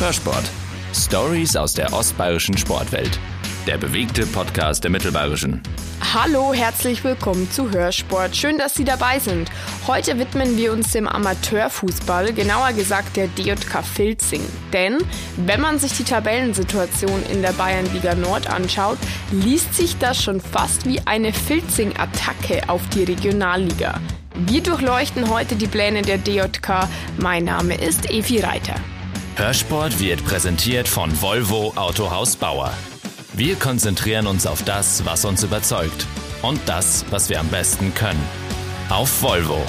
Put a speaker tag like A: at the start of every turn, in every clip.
A: Hörsport. Stories aus der ostbayerischen Sportwelt. Der bewegte Podcast der Mittelbayerischen.
B: Hallo, herzlich willkommen zu Hörsport. Schön, dass Sie dabei sind. Heute widmen wir uns dem Amateurfußball, genauer gesagt der DJK Filzing. Denn wenn man sich die Tabellensituation in der Bayernliga Nord anschaut, liest sich das schon fast wie eine Filzing-Attacke auf die Regionalliga. Wir durchleuchten heute die Pläne der DJK. Mein Name ist Evi Reiter.
A: Hörsport wird präsentiert von Volvo Autohaus Bauer. Wir konzentrieren uns auf das, was uns überzeugt und das, was wir am besten können. Auf Volvo.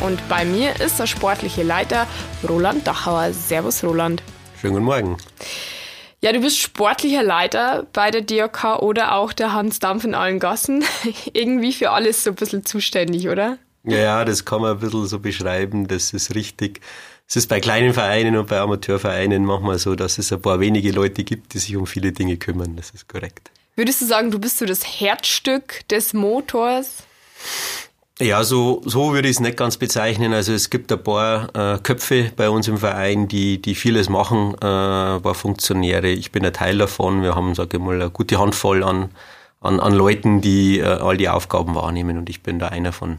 B: Und bei mir ist der sportliche Leiter Roland Dachauer. Servus, Roland.
C: Schönen guten Morgen.
B: Ja, du bist sportlicher Leiter bei der DRK oder auch der Hans Dampf in allen Gassen. Irgendwie für alles so ein bisschen zuständig, oder?
C: Ja, das kann man ein bisschen so beschreiben, das ist richtig. Es ist bei kleinen Vereinen und bei Amateurvereinen manchmal so, dass es ein paar wenige Leute gibt, die sich um viele Dinge kümmern. Das ist korrekt.
B: Würdest du sagen, du bist so das Herzstück des Motors?
C: Ja, so, so würde ich es nicht ganz bezeichnen. Also es gibt ein paar äh, Köpfe bei uns im Verein, die, die vieles machen, äh, ein paar Funktionäre. Ich bin ein Teil davon. Wir haben, sage ich mal, eine gute Handvoll an, an, an Leuten, die äh, all die Aufgaben wahrnehmen und ich bin da einer von,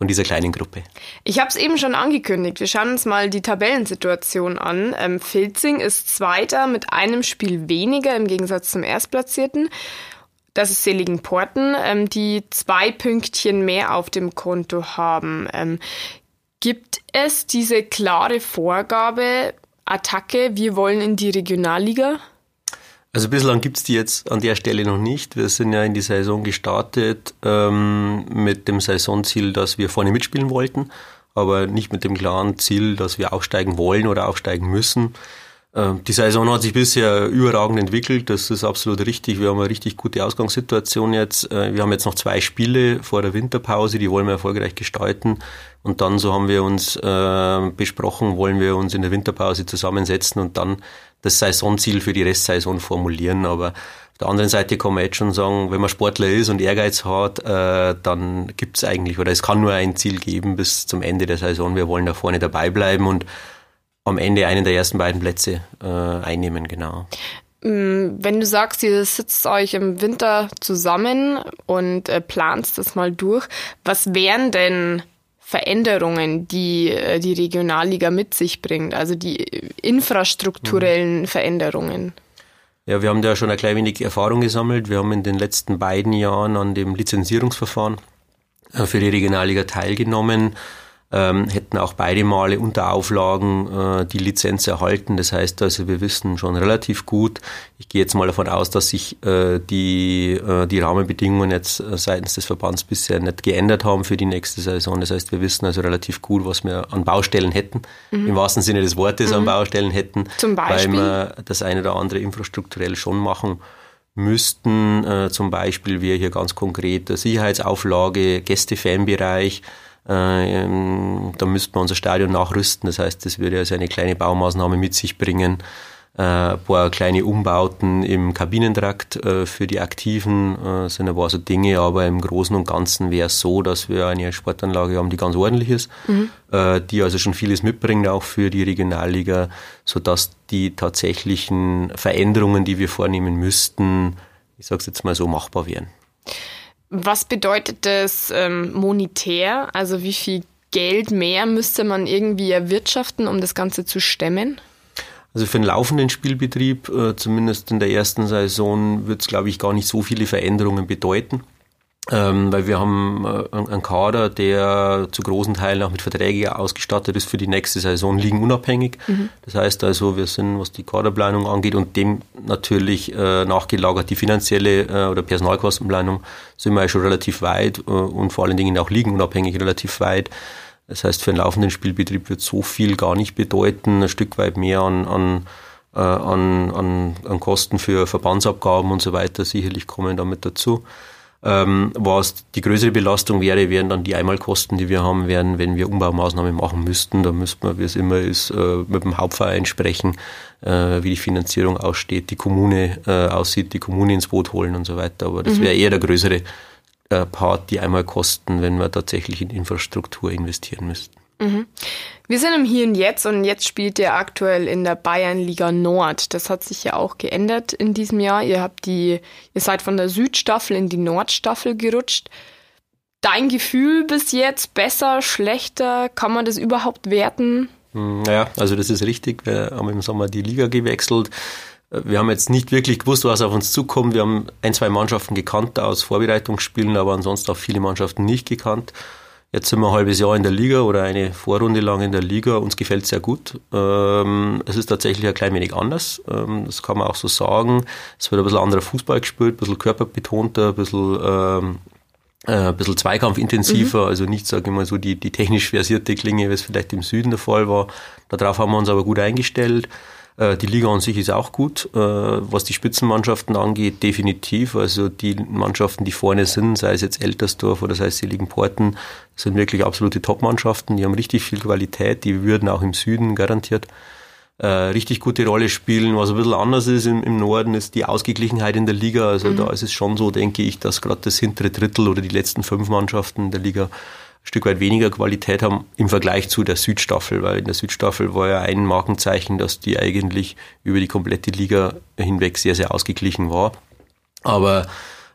C: von dieser kleinen Gruppe.
B: Ich habe es eben schon angekündigt. Wir schauen uns mal die Tabellensituation an. Ähm, Filzing ist Zweiter mit einem Spiel weniger im Gegensatz zum Erstplatzierten. Das ist Seligenporten, ähm, die zwei Pünktchen mehr auf dem Konto haben. Ähm, gibt es diese klare Vorgabe, Attacke, wir wollen in die Regionalliga?
C: Also bislang gibt's die jetzt an der Stelle noch nicht. Wir sind ja in die Saison gestartet ähm, mit dem Saisonziel, dass wir vorne mitspielen wollten, aber nicht mit dem klaren Ziel, dass wir aufsteigen wollen oder aufsteigen müssen. Ähm, die Saison hat sich bisher überragend entwickelt, das ist absolut richtig. Wir haben eine richtig gute Ausgangssituation jetzt. Äh, wir haben jetzt noch zwei Spiele vor der Winterpause, die wollen wir erfolgreich gestalten. Und dann, so haben wir uns äh, besprochen, wollen wir uns in der Winterpause zusammensetzen und dann das Saisonziel für die Restsaison formulieren. Aber auf der anderen Seite kann man jetzt schon sagen, wenn man Sportler ist und Ehrgeiz hat, äh, dann gibt es eigentlich, oder es kann nur ein Ziel geben bis zum Ende der Saison. Wir wollen da vorne dabei bleiben und am Ende einen der ersten beiden Plätze äh, einnehmen, genau.
B: Mm, wenn du sagst, ihr sitzt euch im Winter zusammen und äh, planst das mal durch, was wären denn Veränderungen, die äh, die Regionalliga mit sich bringt, also die infrastrukturellen mhm. Veränderungen?
C: Ja, wir haben da schon ein klein wenig Erfahrung gesammelt. Wir haben in den letzten beiden Jahren an dem Lizenzierungsverfahren äh, für die Regionalliga teilgenommen ähm, hätten auch beide Male unter Auflagen äh, die Lizenz erhalten. Das heißt also, wir wissen schon relativ gut. Ich gehe jetzt mal davon aus, dass sich äh, die, äh, die Rahmenbedingungen jetzt äh, seitens des Verbands bisher nicht geändert haben für die nächste Saison. Das heißt, wir wissen also relativ gut, was wir an Baustellen hätten, mhm. im wahrsten Sinne des Wortes mhm. an Baustellen hätten,
B: Zum Beispiel?
C: weil wir das eine oder andere infrastrukturell schon machen müssten. Äh, zum Beispiel wäre hier ganz konkret Sicherheitsauflage, Gäste-Fanbereich, äh, ähm, da müsste man unser Stadion nachrüsten. Das heißt, das würde also eine kleine Baumaßnahme mit sich bringen. Äh, ein paar kleine Umbauten im Kabinentrakt äh, für die Aktiven sind ein paar so Dinge, aber im Großen und Ganzen wäre es so, dass wir eine Sportanlage haben, die ganz ordentlich ist, mhm. die also schon vieles mitbringt, auch für die Regionalliga, sodass die tatsächlichen Veränderungen, die wir vornehmen müssten, ich sage es jetzt mal so, machbar wären.
B: Was bedeutet das ähm, monetär? Also wie viel Geld mehr müsste man irgendwie erwirtschaften, um das Ganze zu stemmen?
C: Also für den laufenden Spielbetrieb, äh, zumindest in der ersten Saison, wird es, glaube ich, gar nicht so viele Veränderungen bedeuten. Ähm, weil wir haben äh, einen Kader, der zu großen Teilen auch mit Verträgen ausgestattet ist für die nächste Saison, liegen unabhängig. Mhm. Das heißt also, wir sind, was die Kaderplanung angeht und dem natürlich äh, nachgelagert die finanzielle äh, oder Personalkostenplanung, sind wir ja schon relativ weit und vor allen Dingen auch liegen unabhängig relativ weit. Das heißt, für einen laufenden Spielbetrieb wird so viel gar nicht bedeuten, ein Stück weit mehr an, an an, an, an Kosten für Verbandsabgaben und so weiter sicherlich kommen damit dazu. Ähm, was die größere Belastung wäre, wären dann die Einmalkosten, die wir haben werden, wenn wir Umbaumaßnahmen machen müssten. Da müsste man, wie es immer ist, äh, mit dem Hauptverein sprechen, äh, wie die Finanzierung aussteht, die Kommune äh, aussieht, die Kommune ins Boot holen und so weiter. Aber das mhm. wäre eher der größere Part, die Einmalkosten, wenn wir tatsächlich in Infrastruktur investieren müssten.
B: Mhm. Wir sind im Hier und Jetzt und jetzt spielt ihr aktuell in der Bayernliga Nord. Das hat sich ja auch geändert in diesem Jahr. Ihr habt die, ihr seid von der Südstaffel in die Nordstaffel gerutscht. Dein Gefühl bis jetzt besser, schlechter? Kann man das überhaupt werten?
C: Hm, naja, also das ist richtig. Wir haben im Sommer die Liga gewechselt. Wir haben jetzt nicht wirklich gewusst, was auf uns zukommt. Wir haben ein, zwei Mannschaften gekannt aus Vorbereitungsspielen, aber ansonsten auch viele Mannschaften nicht gekannt. Jetzt sind wir ein halbes Jahr in der Liga oder eine Vorrunde lang in der Liga. Uns gefällt es sehr gut. Ähm, es ist tatsächlich ein klein wenig anders. Ähm, das kann man auch so sagen. Es wird ein bisschen anderer Fußball gespielt, ein bisschen körperbetonter, ein bisschen, ähm, äh, ein bisschen zweikampfintensiver. Mhm. Also nicht, sage ich mal, so die, die technisch versierte Klinge, wie es vielleicht im Süden der Fall war. Darauf haben wir uns aber gut eingestellt. Äh, die Liga an sich ist auch gut. Äh, was die Spitzenmannschaften angeht, definitiv. Also die Mannschaften, die vorne sind, sei es jetzt Eltersdorf oder sei es Seligen Porten, sind wirklich absolute Top-Mannschaften. Die haben richtig viel Qualität. Die würden auch im Süden garantiert äh, richtig gute Rolle spielen. Was ein bisschen anders ist im, im Norden, ist die Ausgeglichenheit in der Liga. Also mhm. da ist es schon so, denke ich, dass gerade das hintere Drittel oder die letzten fünf Mannschaften der Liga Stück weit weniger Qualität haben im Vergleich zu der Südstaffel, weil in der Südstaffel war ja ein Markenzeichen, dass die eigentlich über die komplette Liga hinweg sehr, sehr ausgeglichen war. Aber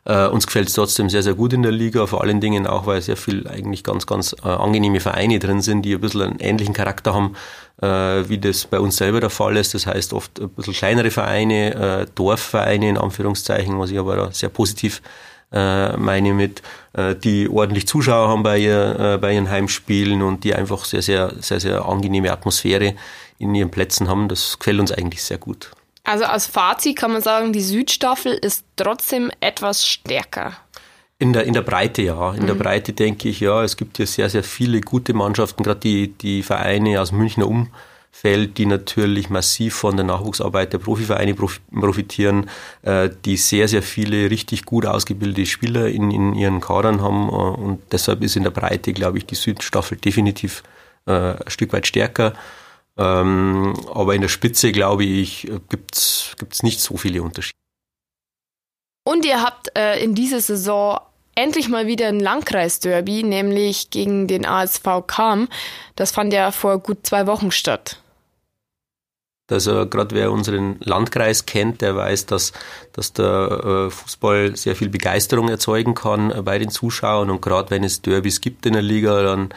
C: äh, uns gefällt es trotzdem sehr, sehr gut in der Liga, vor allen Dingen auch, weil sehr viel eigentlich ganz, ganz äh, angenehme Vereine drin sind, die ein bisschen einen ähnlichen Charakter haben, äh, wie das bei uns selber der Fall ist. Das heißt oft ein bisschen kleinere Vereine, äh, Dorfvereine in Anführungszeichen, was ich aber da sehr positiv äh, meine mit, äh, die ordentlich Zuschauer haben bei, ihr, äh, bei ihren Heimspielen und die einfach sehr, sehr, sehr, sehr angenehme Atmosphäre in ihren Plätzen haben. Das gefällt uns eigentlich sehr gut.
B: Also als Fazit kann man sagen, die Südstaffel ist trotzdem etwas stärker.
C: In der, in der Breite, ja. In mhm. der Breite denke ich, ja, es gibt hier sehr, sehr viele gute Mannschaften, gerade die, die Vereine aus Münchner um, fällt, die natürlich massiv von der Nachwuchsarbeit der Profivereine profitieren, äh, die sehr, sehr viele richtig gut ausgebildete Spieler in, in ihren Kadern haben. Äh, und deshalb ist in der Breite, glaube ich, die Südstaffel definitiv äh, ein Stück weit stärker. Ähm, aber in der Spitze, glaube ich, gibt es nicht so viele Unterschiede.
B: Und ihr habt in dieser Saison endlich mal wieder ein Landkreisderby, nämlich gegen den ASV Kam. Das fand ja vor gut zwei Wochen statt.
C: Also gerade wer unseren Landkreis kennt, der weiß, dass, dass der äh, Fußball sehr viel Begeisterung erzeugen kann äh, bei den Zuschauern. Und gerade wenn es Derbys gibt in der Liga, dann,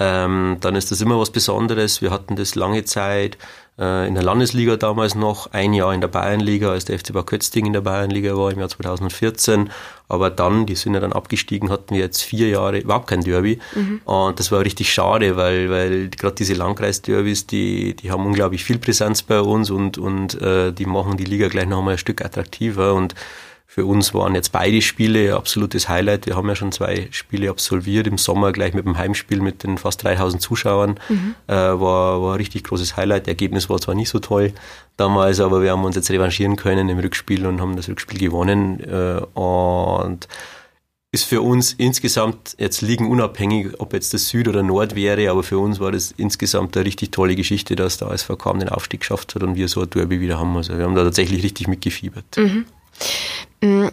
C: ähm, dann ist das immer was Besonderes. Wir hatten das lange Zeit äh, in der Landesliga damals noch, ein Jahr in der Bayernliga, als der FC Bad Kötzting in der Bayernliga war im Jahr 2014. Aber dann, die sind ja dann abgestiegen, hatten wir jetzt vier Jahre überhaupt kein Derby. Mhm. Und das war richtig schade, weil, weil gerade diese Landkreisderbys, die, die haben unglaublich viel Präsenz bei uns und, und äh, die machen die Liga gleich noch mal ein Stück attraktiver. Und für uns waren jetzt beide Spiele absolutes Highlight. Wir haben ja schon zwei Spiele absolviert im Sommer, gleich mit dem Heimspiel mit den fast 3000 Zuschauern. Mhm. Äh, war, war ein richtig großes Highlight. Das Ergebnis war zwar nicht so toll damals, aber wir haben uns jetzt revanchieren können im Rückspiel und haben das Rückspiel gewonnen. Äh, und ist für uns insgesamt jetzt liegen unabhängig, ob jetzt das Süd oder Nord wäre, aber für uns war das insgesamt eine richtig tolle Geschichte, dass der ASV kaum den Aufstieg geschafft hat und wir so ein Derby wieder haben. Also wir haben da tatsächlich richtig mitgefiebert. Mhm.
B: Mm,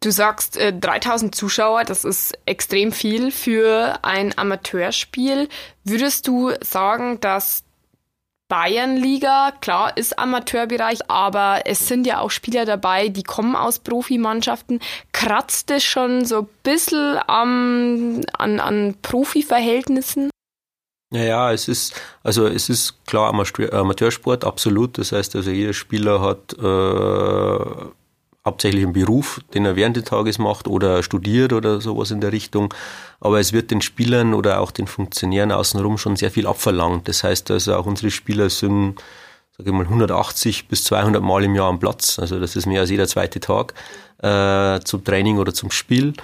B: du sagst äh, 3000 Zuschauer, das ist extrem viel für ein Amateurspiel. Würdest du sagen, dass Bayernliga, klar, ist Amateurbereich, aber es sind ja auch Spieler dabei, die kommen aus Profimannschaften. Kratzt es schon so ein bisschen am, an, an Profiverhältnissen?
C: Naja, es ist, also es ist klar Amateursport, absolut. Das heißt also, jeder Spieler hat äh, hauptsächlich einen Beruf, den er während des Tages macht oder studiert oder sowas in der Richtung. Aber es wird den Spielern oder auch den Funktionären außenrum schon sehr viel abverlangt. Das heißt also auch unsere Spieler sind, sage ich mal, 180 bis 200 Mal im Jahr am Platz. Also das ist mehr als jeder zweite Tag äh, zum Training oder zum Spiel.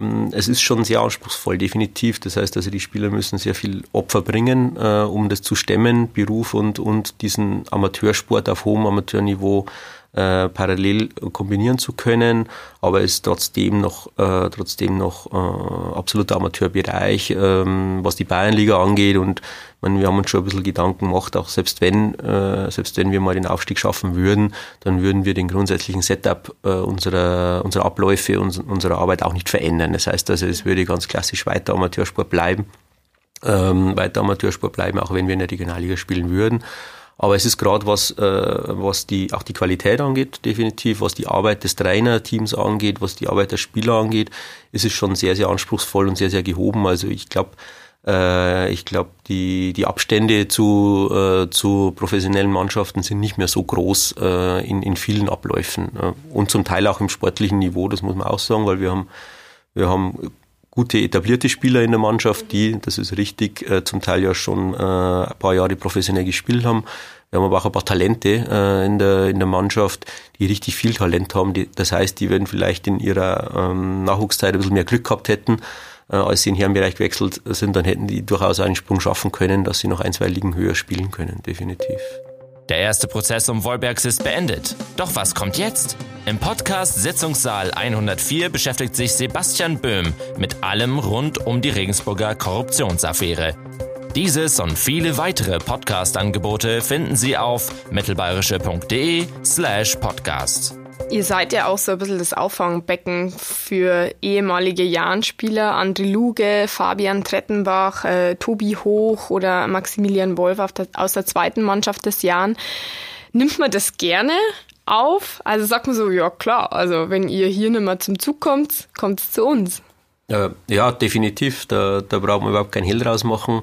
C: Ähm, es ist schon sehr anspruchsvoll, definitiv. Das heißt also, die Spieler müssen sehr viel Opfer bringen, äh, um das zu stemmen, Beruf und, und diesen Amateursport auf hohem Amateurniveau äh, parallel kombinieren zu können, aber es ist trotzdem noch, äh, trotzdem noch äh, absoluter Amateurbereich, ähm, was die Bayernliga angeht und man, wir haben uns schon ein bisschen Gedanken gemacht, auch selbst wenn, äh, selbst wenn wir mal den Aufstieg schaffen würden, dann würden wir den grundsätzlichen Setup äh, unserer, unserer Abläufe und unserer Arbeit auch nicht verändern. Das heißt also, es würde ganz klassisch weiter Amateursport bleiben. ähm, weiter Amateursport bleiben, auch wenn wir in der Regionalliga spielen würden. Aber es ist gerade was, äh, was die, auch die Qualität angeht, definitiv, was die Arbeit des Trainerteams angeht, was die Arbeit der Spieler angeht, ist es schon sehr, sehr anspruchsvoll und sehr, sehr gehoben. Also ich glaube, äh, ich glaube, die, die Abstände zu, äh, zu professionellen Mannschaften sind nicht mehr so groß äh, in, in vielen Abläufen. Äh, und zum Teil auch im sportlichen Niveau, das muss man auch sagen, weil wir haben, wir haben gute etablierte Spieler in der Mannschaft, die, das ist richtig, äh, zum Teil ja schon äh, ein paar Jahre professionell gespielt haben. Wir haben aber auch ein paar Talente äh, in, der, in der Mannschaft, die richtig viel Talent haben. Die, das heißt, die werden vielleicht in ihrer ähm, Nachwuchszeit ein bisschen mehr Glück gehabt hätten, äh, als sie in Herrenbereich gewechselt sind, dann hätten die durchaus einen Sprung schaffen können, dass sie noch ein, zwei Ligen höher spielen können, definitiv.
A: Der erste Prozess um Wolbergs ist beendet. Doch was kommt jetzt? Im Podcast Sitzungssaal 104 beschäftigt sich Sebastian Böhm mit allem rund um die Regensburger Korruptionsaffäre. Dieses und viele weitere Podcast-Angebote finden Sie auf mittelbayerische.de slash podcast.
B: Ihr seid ja auch so ein bisschen das Auffangbecken für ehemalige Jahrenspieler. André Luge, Fabian Trettenbach, äh, Tobi Hoch oder Maximilian Wolf der, aus der zweiten Mannschaft des Jahren. Nimmt man das gerne auf? Also sagt man so, ja klar, also wenn ihr hier nicht mehr zum Zug kommt, kommt es zu uns.
C: Ja, definitiv. Da, da braucht man überhaupt kein Hehl draus machen.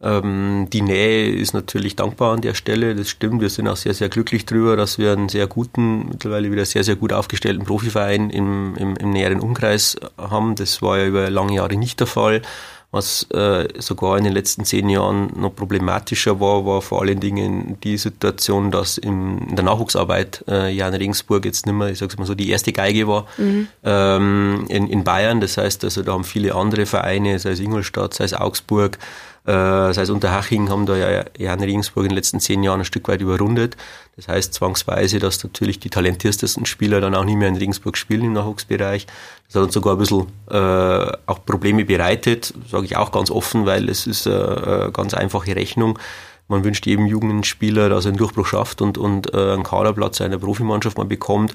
C: Ähm, die Nähe ist natürlich dankbar an der Stelle, das stimmt. Wir sind auch sehr, sehr glücklich darüber, dass wir einen sehr guten, mittlerweile wieder sehr, sehr gut aufgestellten Profiverein im, im, im näheren Umkreis haben. Das war ja über lange Jahre nicht der Fall. Was äh, sogar in den letzten zehn Jahren noch problematischer war, war vor allen Dingen die Situation, dass in der Nachwuchsarbeit äh, Jan Regensburg jetzt nicht mehr, ich sag's mal so, die erste Geige war mhm. ähm, in, in Bayern. Das heißt, also da haben viele andere Vereine, sei es Ingolstadt, sei es Augsburg, äh, sei es Unterhaching, haben da ja Jan Regensburg in den letzten zehn Jahren ein Stück weit überrundet. Das heißt zwangsweise, dass natürlich die talentiertesten Spieler dann auch nicht mehr in Regensburg spielen im Nachwuchsbereich. Das hat uns sogar ein bisschen äh, auch Probleme bereitet, sage ich auch ganz offen, weil es ist eine, eine ganz einfache Rechnung. Man wünscht jedem Jugendspieler, dass er einen Durchbruch schafft und, und äh, einen Kaderplatz einer Profimannschaft mal bekommt.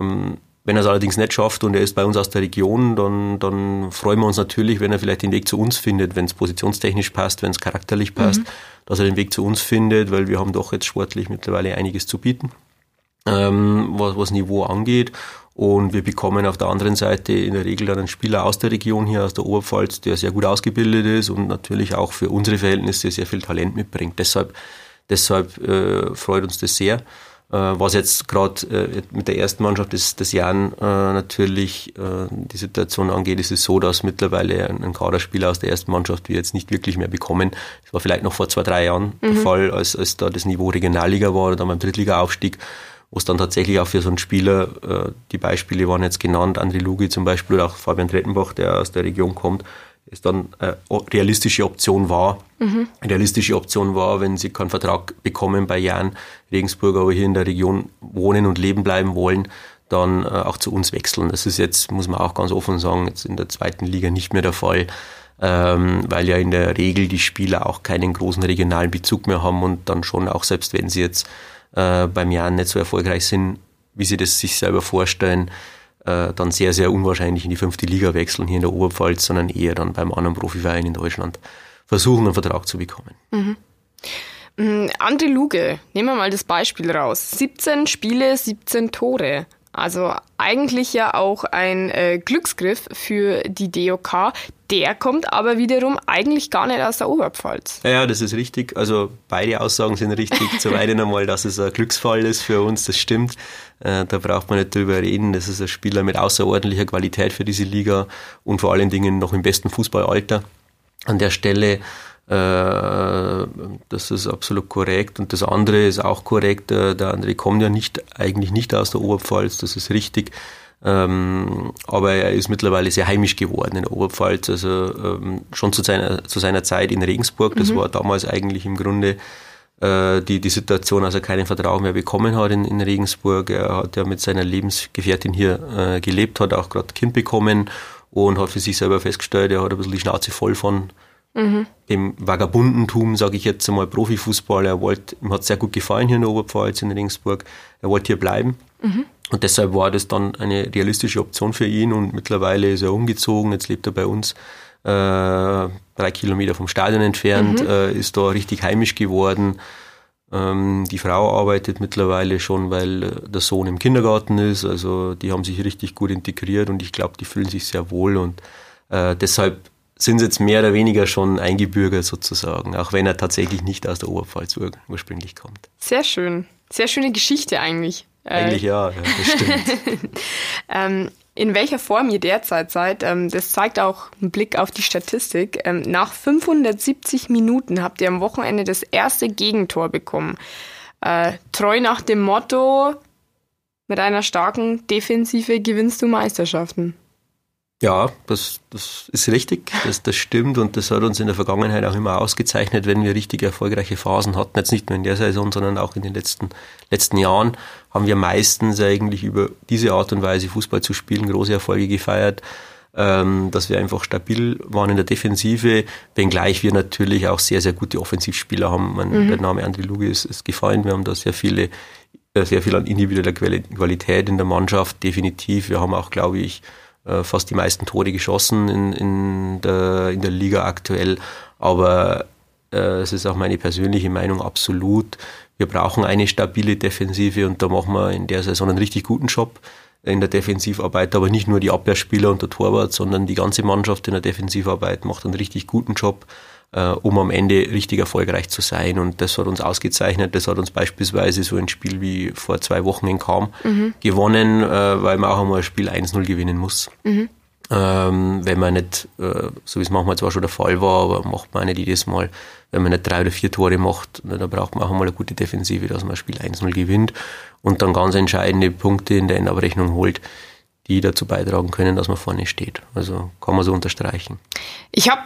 C: Ähm, wenn er es allerdings nicht schafft und er ist bei uns aus der Region, dann, dann freuen wir uns natürlich, wenn er vielleicht den Weg zu uns findet, wenn es positionstechnisch passt, wenn es charakterlich passt, mhm. dass er den Weg zu uns findet, weil wir haben doch jetzt sportlich mittlerweile einiges zu bieten, ähm, was, was Niveau angeht. Und wir bekommen auf der anderen Seite in der Regel dann einen Spieler aus der Region hier, aus der Oberpfalz, der sehr gut ausgebildet ist und natürlich auch für unsere Verhältnisse sehr viel Talent mitbringt. Deshalb, deshalb äh, freut uns das sehr. Äh, was jetzt gerade äh, mit der ersten Mannschaft des, des Jan äh, natürlich die Situation angeht, ist es so, dass mittlerweile ein, Kaderspieler aus der ersten Mannschaft wir jetzt nicht wirklich mehr bekommen. Das war vielleicht noch vor zwei, drei Jahren mhm. der Fall, als, als da das Niveau Regionalliga war oder dann beim Drittliga-Aufstieg, wo es dann tatsächlich auch für so einen Spieler, die Beispiele waren jetzt genannt, André Lugi zum Beispiel oder auch Fabian Trettenbach, der aus der Region kommt, es dann eine realistische Option war. Mhm. Realistische Option war, wenn sie keinen Vertrag bekommen bei Jan Regensburg, aber hier in der Region wohnen und leben bleiben wollen, dann äh, auch zu uns wechseln. Das ist jetzt, muss man auch ganz offen sagen, jetzt in der zweiten Liga nicht mehr der Fall, ähm, weil ja in der Regel die Spieler auch keinen großen regionalen Bezug mehr haben und dann schon auch, selbst wenn sie jetzt äh, beim Jan nicht so erfolgreich sind, wie sie das sich selber vorstellen, äh, dann sehr, sehr unwahrscheinlich in die fünfte Liga wechseln hier in der Oberpfalz, sondern eher dann beim anderen Profiverein in Deutschland versuchen, einen Vertrag zu bekommen. Mhm.
B: Mm, Andi Luge, nehmen wir mal das Beispiel raus. 17 Spiele, 17 Tore. Also eigentlich ja auch ein äh, Glücksgriff für die DOK. Der kommt aber wiederum eigentlich gar nicht aus der Oberpfalz.
C: Ja, das ist richtig. Also beide Aussagen sind richtig. Zum einen einmal, dass es ein Glücksfall ist für uns, das stimmt. Äh, da braucht man nicht drüber reden. Das ist ein Spieler mit außerordentlicher Qualität für diese Liga und vor allen Dingen noch im besten Fußballalter. An der Stelle das ist absolut korrekt. Und das andere ist auch korrekt. Der André kommt ja nicht, eigentlich nicht aus der Oberpfalz, das ist richtig. Ähm, aber er ist mittlerweile sehr heimisch geworden in der Oberpfalz. Also ähm, schon zu seiner, zu seiner Zeit in Regensburg, das mhm. war damals eigentlich im Grunde äh, die, die Situation, als er keinen Vertrag mehr bekommen hat in, in Regensburg. Er hat ja mit seiner Lebensgefährtin hier äh, gelebt, hat auch gerade Kind bekommen und hat für sich selber festgestellt, er hat ein bisschen die Schnauze voll von, Mhm. Dem Vagabundentum, sage ich jetzt einmal, Profifußball. Er wollte, ihm hat sehr gut gefallen hier in der Oberpfalz, in Regensburg. Er wollte hier bleiben. Mhm. Und deshalb war das dann eine realistische Option für ihn und mittlerweile ist er umgezogen, jetzt lebt er bei uns äh, drei Kilometer vom Stadion entfernt, mhm. äh, ist da richtig heimisch geworden. Ähm, die Frau arbeitet mittlerweile schon, weil der Sohn im Kindergarten ist. Also die haben sich richtig gut integriert und ich glaube, die fühlen sich sehr wohl und äh, deshalb sind sie jetzt mehr oder weniger schon eingebürgert sozusagen, auch wenn er tatsächlich nicht aus der Oberpfalz ur ursprünglich kommt.
B: Sehr schön. Sehr schöne Geschichte eigentlich.
C: Äh, eigentlich ja, ja das stimmt.
B: ähm, in welcher Form ihr derzeit seid, ähm, das zeigt auch ein Blick auf die Statistik. Ähm, nach 570 Minuten habt ihr am Wochenende das erste Gegentor bekommen. Äh, treu nach dem Motto, mit einer starken Defensive gewinnst du Meisterschaften.
C: Ja, das, das ist richtig, das, das stimmt und das hat uns in der Vergangenheit auch immer ausgezeichnet, wenn wir richtig erfolgreiche Phasen hatten. Jetzt nicht nur in der Saison, sondern auch in den letzten, letzten Jahren haben wir meistens eigentlich über diese Art und Weise Fußball zu spielen große Erfolge gefeiert, ähm, dass wir einfach stabil waren in der Defensive, wenngleich wir natürlich auch sehr, sehr gute Offensivspieler haben. Man, mhm. Der Name André Luge ist, ist gefallen, wir haben da sehr viele äh, sehr viel an individueller Qualität in der Mannschaft, definitiv. Wir haben auch, glaube ich, fast die meisten Tore geschossen in, in, der, in der Liga aktuell. Aber äh, es ist auch meine persönliche Meinung absolut. Wir brauchen eine stabile Defensive und da machen wir in der Saison einen richtig guten Job in der Defensivarbeit, aber nicht nur die Abwehrspieler und der Torwart, sondern die ganze Mannschaft in der Defensivarbeit macht einen richtig guten Job äh, um am Ende richtig erfolgreich zu sein. Und das hat uns ausgezeichnet. Das hat uns beispielsweise so ein Spiel wie vor zwei Wochen in Kam mhm. gewonnen, äh, weil man auch einmal ein Spiel 1-0 gewinnen muss. Mhm. Ähm, wenn man nicht, äh, so wie es manchmal zwar schon der Fall war, aber macht man nicht jedes Mal, wenn man nicht drei oder vier Tore macht, dann braucht man auch einmal eine gute Defensive, dass man ein Spiel 1-0 gewinnt und dann ganz entscheidende Punkte in der Endabrechnung holt die dazu beitragen können, dass man vorne steht. Also kann man so unterstreichen.
B: Ich habe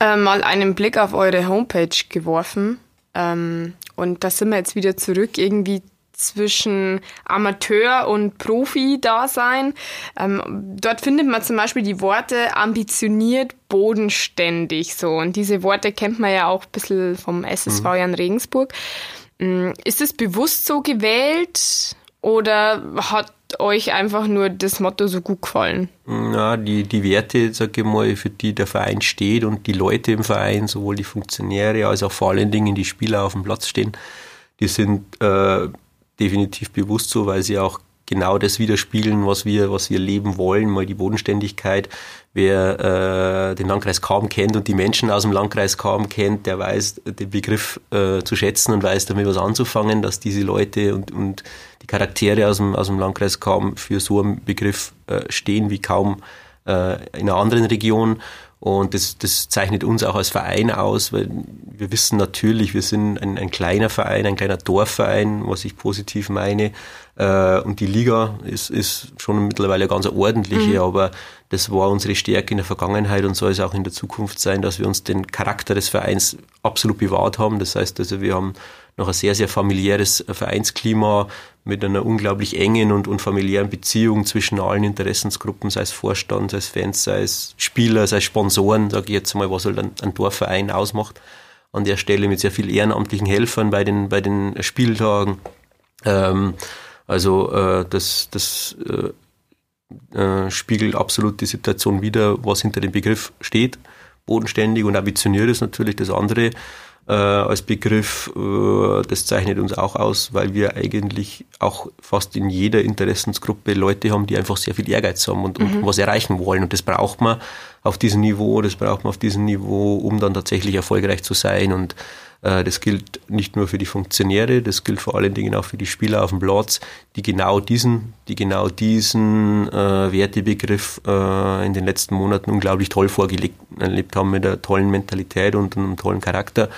B: äh, mal einen Blick auf eure Homepage geworfen. Ähm, und da sind wir jetzt wieder zurück, irgendwie zwischen Amateur und Profi-Dasein. Ähm, dort findet man zum Beispiel die Worte ambitioniert, bodenständig so. Und diese Worte kennt man ja auch ein bisschen vom SSV mhm. Jan Regensburg. Ähm, ist es bewusst so gewählt oder hat euch einfach nur das Motto so gut gefallen?
C: Ja, die, die Werte, sage ich mal, für die der Verein steht und die Leute im Verein, sowohl die Funktionäre als auch vor allen Dingen die Spieler auf dem Platz stehen, die sind äh, definitiv bewusst so, weil sie auch genau das widerspiegeln, was wir, was wir leben wollen, mal die Bodenständigkeit. Wer äh, den Landkreis kaum kennt und die Menschen aus dem Landkreis kaum kennt, der weiß den Begriff äh, zu schätzen und weiß damit was anzufangen, dass diese Leute und, und die Charaktere aus dem, aus dem Landkreis kaum für so einen Begriff äh, stehen wie kaum äh, in einer anderen Region. Und das, das zeichnet uns auch als Verein aus, weil wir wissen natürlich, wir sind ein, ein kleiner Verein, ein kleiner Dorfverein, was ich positiv meine. Äh, und die Liga ist, ist schon mittlerweile ganz ordentliche, mhm. aber das war unsere Stärke in der Vergangenheit und soll es auch in der Zukunft sein, dass wir uns den Charakter des Vereins absolut bewahrt haben. Das heißt also, wir haben noch ein sehr, sehr familiäres Vereinsklima mit einer unglaublich engen und, und familiären Beziehung zwischen allen Interessensgruppen, sei es Vorstand, sei es Fans, sei es Spieler, sei es Sponsoren, sage ich jetzt mal, was halt ein, ein Dorfverein ausmacht. An der Stelle mit sehr viel ehrenamtlichen Helfern bei den, bei den Spieltagen. Ähm, also äh, das, das äh, äh, spiegelt absolut die Situation wider, was hinter dem Begriff steht. Bodenständig und ambitioniert ist natürlich das andere äh, als Begriff. Äh, das zeichnet uns auch aus, weil wir eigentlich auch fast in jeder Interessensgruppe Leute haben, die einfach sehr viel Ehrgeiz haben und, mhm. und was erreichen wollen. Und das braucht man auf diesem Niveau, das braucht man auf diesem Niveau, um dann tatsächlich erfolgreich zu sein. Und das gilt nicht nur für die Funktionäre, das gilt vor allen Dingen auch für die Spieler auf dem Platz, die genau diesen, die genau diesen äh, Wertebegriff äh, in den letzten Monaten unglaublich toll vorgelebt haben mit einer tollen Mentalität und einem tollen Charakter.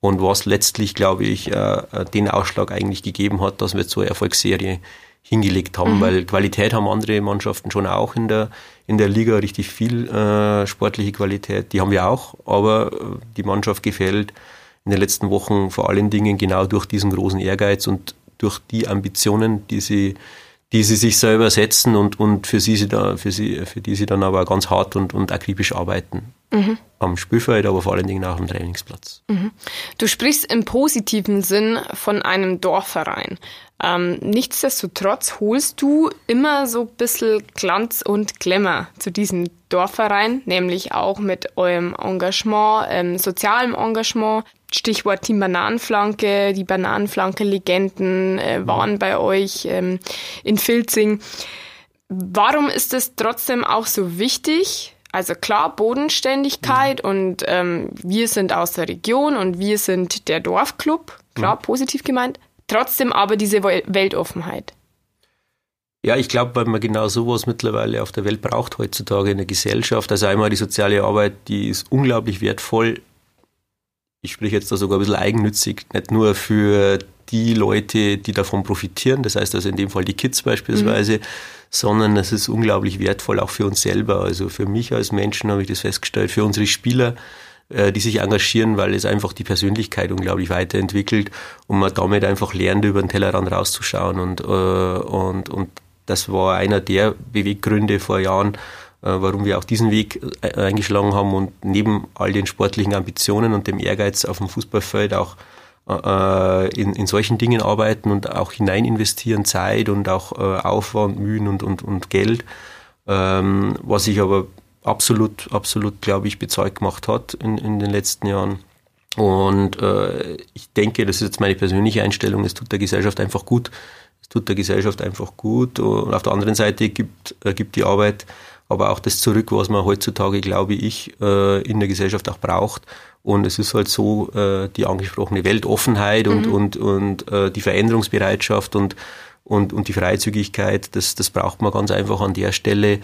C: Und was letztlich, glaube ich, äh, äh, den Ausschlag eigentlich gegeben hat, dass wir so eine Erfolgsserie hingelegt haben, mhm. weil Qualität haben andere Mannschaften schon auch in der, in der Liga, richtig viel äh, sportliche Qualität, die haben wir auch, aber äh, die Mannschaft gefällt in den letzten Wochen vor allen Dingen genau durch diesen großen Ehrgeiz und durch die Ambitionen, die sie, die sie sich selber setzen und, und für, sie, sie da, für, sie, für die sie dann aber ganz hart und, und akribisch arbeiten. Mhm. Am Spielfeld, aber vor allen Dingen auch am Trainingsplatz. Mhm.
B: Du sprichst im positiven Sinn von einem Dorfverein. Ähm, nichtsdestotrotz holst du immer so ein bisschen Glanz und Glamour zu diesem Dorfverein, nämlich auch mit eurem Engagement, ähm, sozialem Engagement. Stichwort Team Bananenflanke, die Bananenflanke-Legenden äh, waren bei euch ähm, in Filzing. Warum ist es trotzdem auch so wichtig? Also klar, Bodenständigkeit mhm. und ähm, wir sind aus der Region und wir sind der Dorfclub, klar, mhm. positiv gemeint. Trotzdem aber diese Weltoffenheit.
C: Ja, ich glaube, weil man genau sowas mittlerweile auf der Welt braucht heutzutage in der Gesellschaft. Also einmal die soziale Arbeit, die ist unglaublich wertvoll. Ich spreche jetzt da sogar ein bisschen eigennützig, nicht nur für die Leute, die davon profitieren, das heißt also in dem Fall die Kids beispielsweise, mhm. sondern es ist unglaublich wertvoll auch für uns selber. Also für mich als Menschen habe ich das festgestellt, für unsere Spieler, äh, die sich engagieren, weil es einfach die Persönlichkeit unglaublich weiterentwickelt und man damit einfach lernt, über den Tellerrand rauszuschauen. Und, äh, und, und das war einer der Beweggründe vor Jahren, warum wir auch diesen Weg eingeschlagen haben und neben all den sportlichen Ambitionen und dem Ehrgeiz auf dem Fußballfeld auch in, in solchen Dingen arbeiten und auch hinein investieren, Zeit und auch Aufwand, Mühen und, und, und Geld. Ähm, was ich aber absolut, absolut, glaube ich, bezeugt gemacht hat in, in den letzten Jahren. Und äh, ich denke, das ist jetzt meine persönliche Einstellung, es tut der Gesellschaft einfach gut. Es tut der Gesellschaft einfach gut. Und auf der anderen Seite gibt, äh, gibt die Arbeit aber auch das zurück, was man heutzutage, glaube ich, äh, in der Gesellschaft auch braucht. Und es ist halt so, äh, die angesprochene Weltoffenheit und, mhm. und, und äh, die Veränderungsbereitschaft und, und, und die Freizügigkeit, das, das braucht man ganz einfach an der Stelle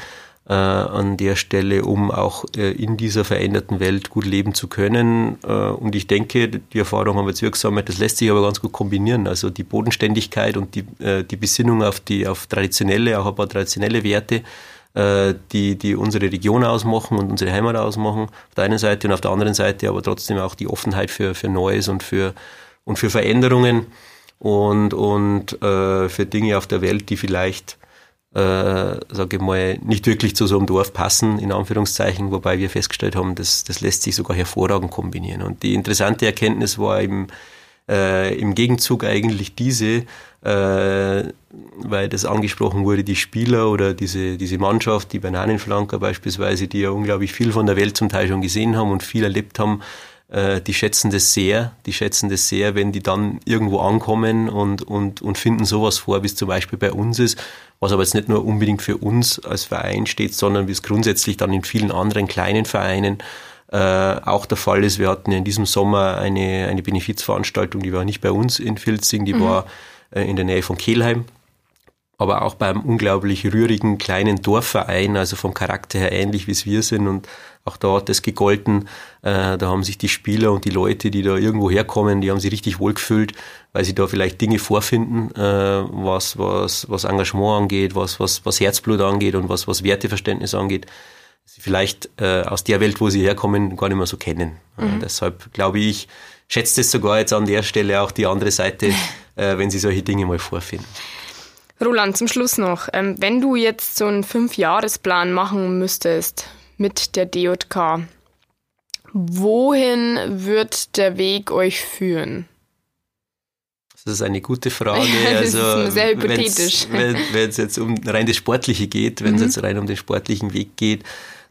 C: äh, an der Stelle, um auch äh, in dieser veränderten Welt gut leben zu können. Äh, und ich denke, die Erfahrung haben wir jetzt wirklich gesammelt, das lässt sich aber ganz gut kombinieren. Also die Bodenständigkeit und die, äh, die Besinnung auf die auf traditionelle, auch ein paar traditionelle Werte, die, die unsere Region ausmachen und unsere Heimat ausmachen, auf der einen Seite und auf der anderen Seite aber trotzdem auch die Offenheit für, für Neues und für, und für Veränderungen und, und äh, für Dinge auf der Welt, die vielleicht äh, sage ich mal, nicht wirklich zu so einem Dorf passen, in Anführungszeichen, wobei wir festgestellt haben, dass das lässt sich sogar hervorragend kombinieren. Und die interessante Erkenntnis war im, äh, im Gegenzug eigentlich diese, äh, weil das angesprochen wurde, die Spieler oder diese, diese Mannschaft, die Bananenflanker beispielsweise, die ja unglaublich viel von der Welt zum Teil schon gesehen haben und viel erlebt haben, äh, die schätzen das sehr, die schätzen das sehr, wenn die dann irgendwo ankommen und, und, und finden sowas vor, wie es zum Beispiel bei uns ist, was aber jetzt nicht nur unbedingt für uns als Verein steht, sondern wie es grundsätzlich dann in vielen anderen kleinen Vereinen äh, auch der Fall ist. Wir hatten in diesem Sommer eine, eine Benefizveranstaltung, die war nicht bei uns in Filzing, die mhm. war in der Nähe von Kelheim, aber auch beim unglaublich rührigen kleinen Dorfverein, also vom Charakter her ähnlich wie es wir sind und auch da hat es gegolten. Äh, da haben sich die Spieler und die Leute, die da irgendwo herkommen, die haben sich richtig wohlgefühlt, weil sie da vielleicht Dinge vorfinden, äh, was, was, was Engagement angeht, was, was, was Herzblut angeht und was, was Werteverständnis angeht. Sie vielleicht äh, aus der Welt, wo sie herkommen, gar nicht mehr so kennen. Mhm. deshalb glaube ich, schätzt es sogar jetzt an der Stelle auch die andere Seite, wenn sie solche Dinge mal vorfinden.
B: Roland, zum Schluss noch. Ähm, wenn du jetzt so einen Fünfjahresplan machen müsstest, mit der DJK. Wohin wird der Weg euch führen?
C: Das ist eine gute Frage. das also, ist sehr hypothetisch. Wenn es jetzt um rein das Sportliche geht, wenn es mhm. jetzt rein um den sportlichen Weg geht,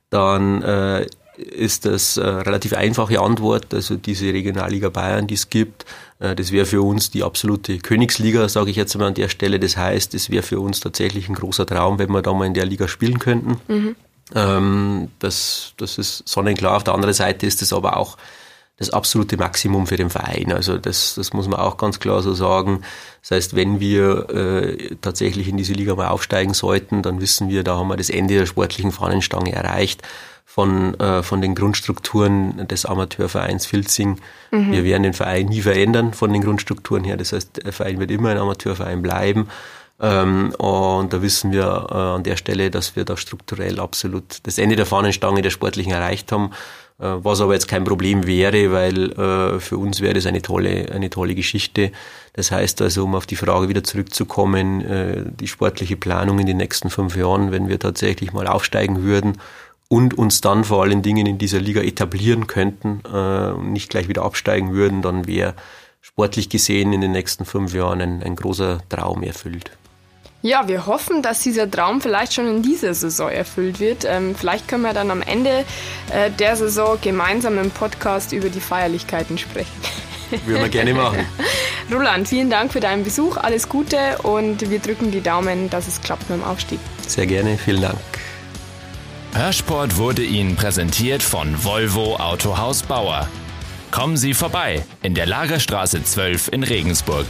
C: dann äh, ist das eine relativ einfache Antwort. Also diese Regionalliga Bayern, die es gibt, äh, das wäre für uns die absolute Königsliga, sage ich jetzt mal an der Stelle. Das heißt, es wäre für uns tatsächlich ein großer Traum, wenn wir da mal in der Liga spielen könnten. Mhm. Ähm, das, das ist sonnenklar. Auf der anderen Seite ist es aber auch das absolute Maximum für den Verein. Also das, das muss man auch ganz klar so sagen. Das heißt, wenn wir äh, tatsächlich in diese Liga mal aufsteigen sollten, dann wissen wir, da haben wir das Ende der sportlichen Fahnenstange erreicht von, äh, von den Grundstrukturen des Amateurvereins Filzing. Mhm. Wir werden den Verein nie verändern von den Grundstrukturen her. Das heißt, der Verein wird immer ein Amateurverein bleiben. Ähm, und da wissen wir äh, an der Stelle, dass wir da strukturell absolut das Ende der Fahnenstange der Sportlichen erreicht haben, äh, was aber jetzt kein Problem wäre, weil äh, für uns wäre das eine tolle, eine tolle Geschichte. Das heißt also, um auf die Frage wieder zurückzukommen, äh, die sportliche Planung in den nächsten fünf Jahren, wenn wir tatsächlich mal aufsteigen würden und uns dann vor allen Dingen in dieser Liga etablieren könnten äh, und nicht gleich wieder absteigen würden, dann wäre sportlich gesehen in den nächsten fünf Jahren ein, ein großer Traum erfüllt.
B: Ja, wir hoffen, dass dieser Traum vielleicht schon in dieser Saison erfüllt wird. Ähm, vielleicht können wir dann am Ende äh, der Saison gemeinsam im Podcast über die Feierlichkeiten sprechen.
C: Würden wir gerne machen.
B: Roland, vielen Dank für deinen Besuch, alles Gute und wir drücken die Daumen, dass es klappt mit dem Aufstieg.
C: Sehr gerne, vielen Dank.
A: Hörsport wurde Ihnen präsentiert von Volvo Autohaus Bauer. Kommen Sie vorbei in der Lagerstraße 12 in Regensburg.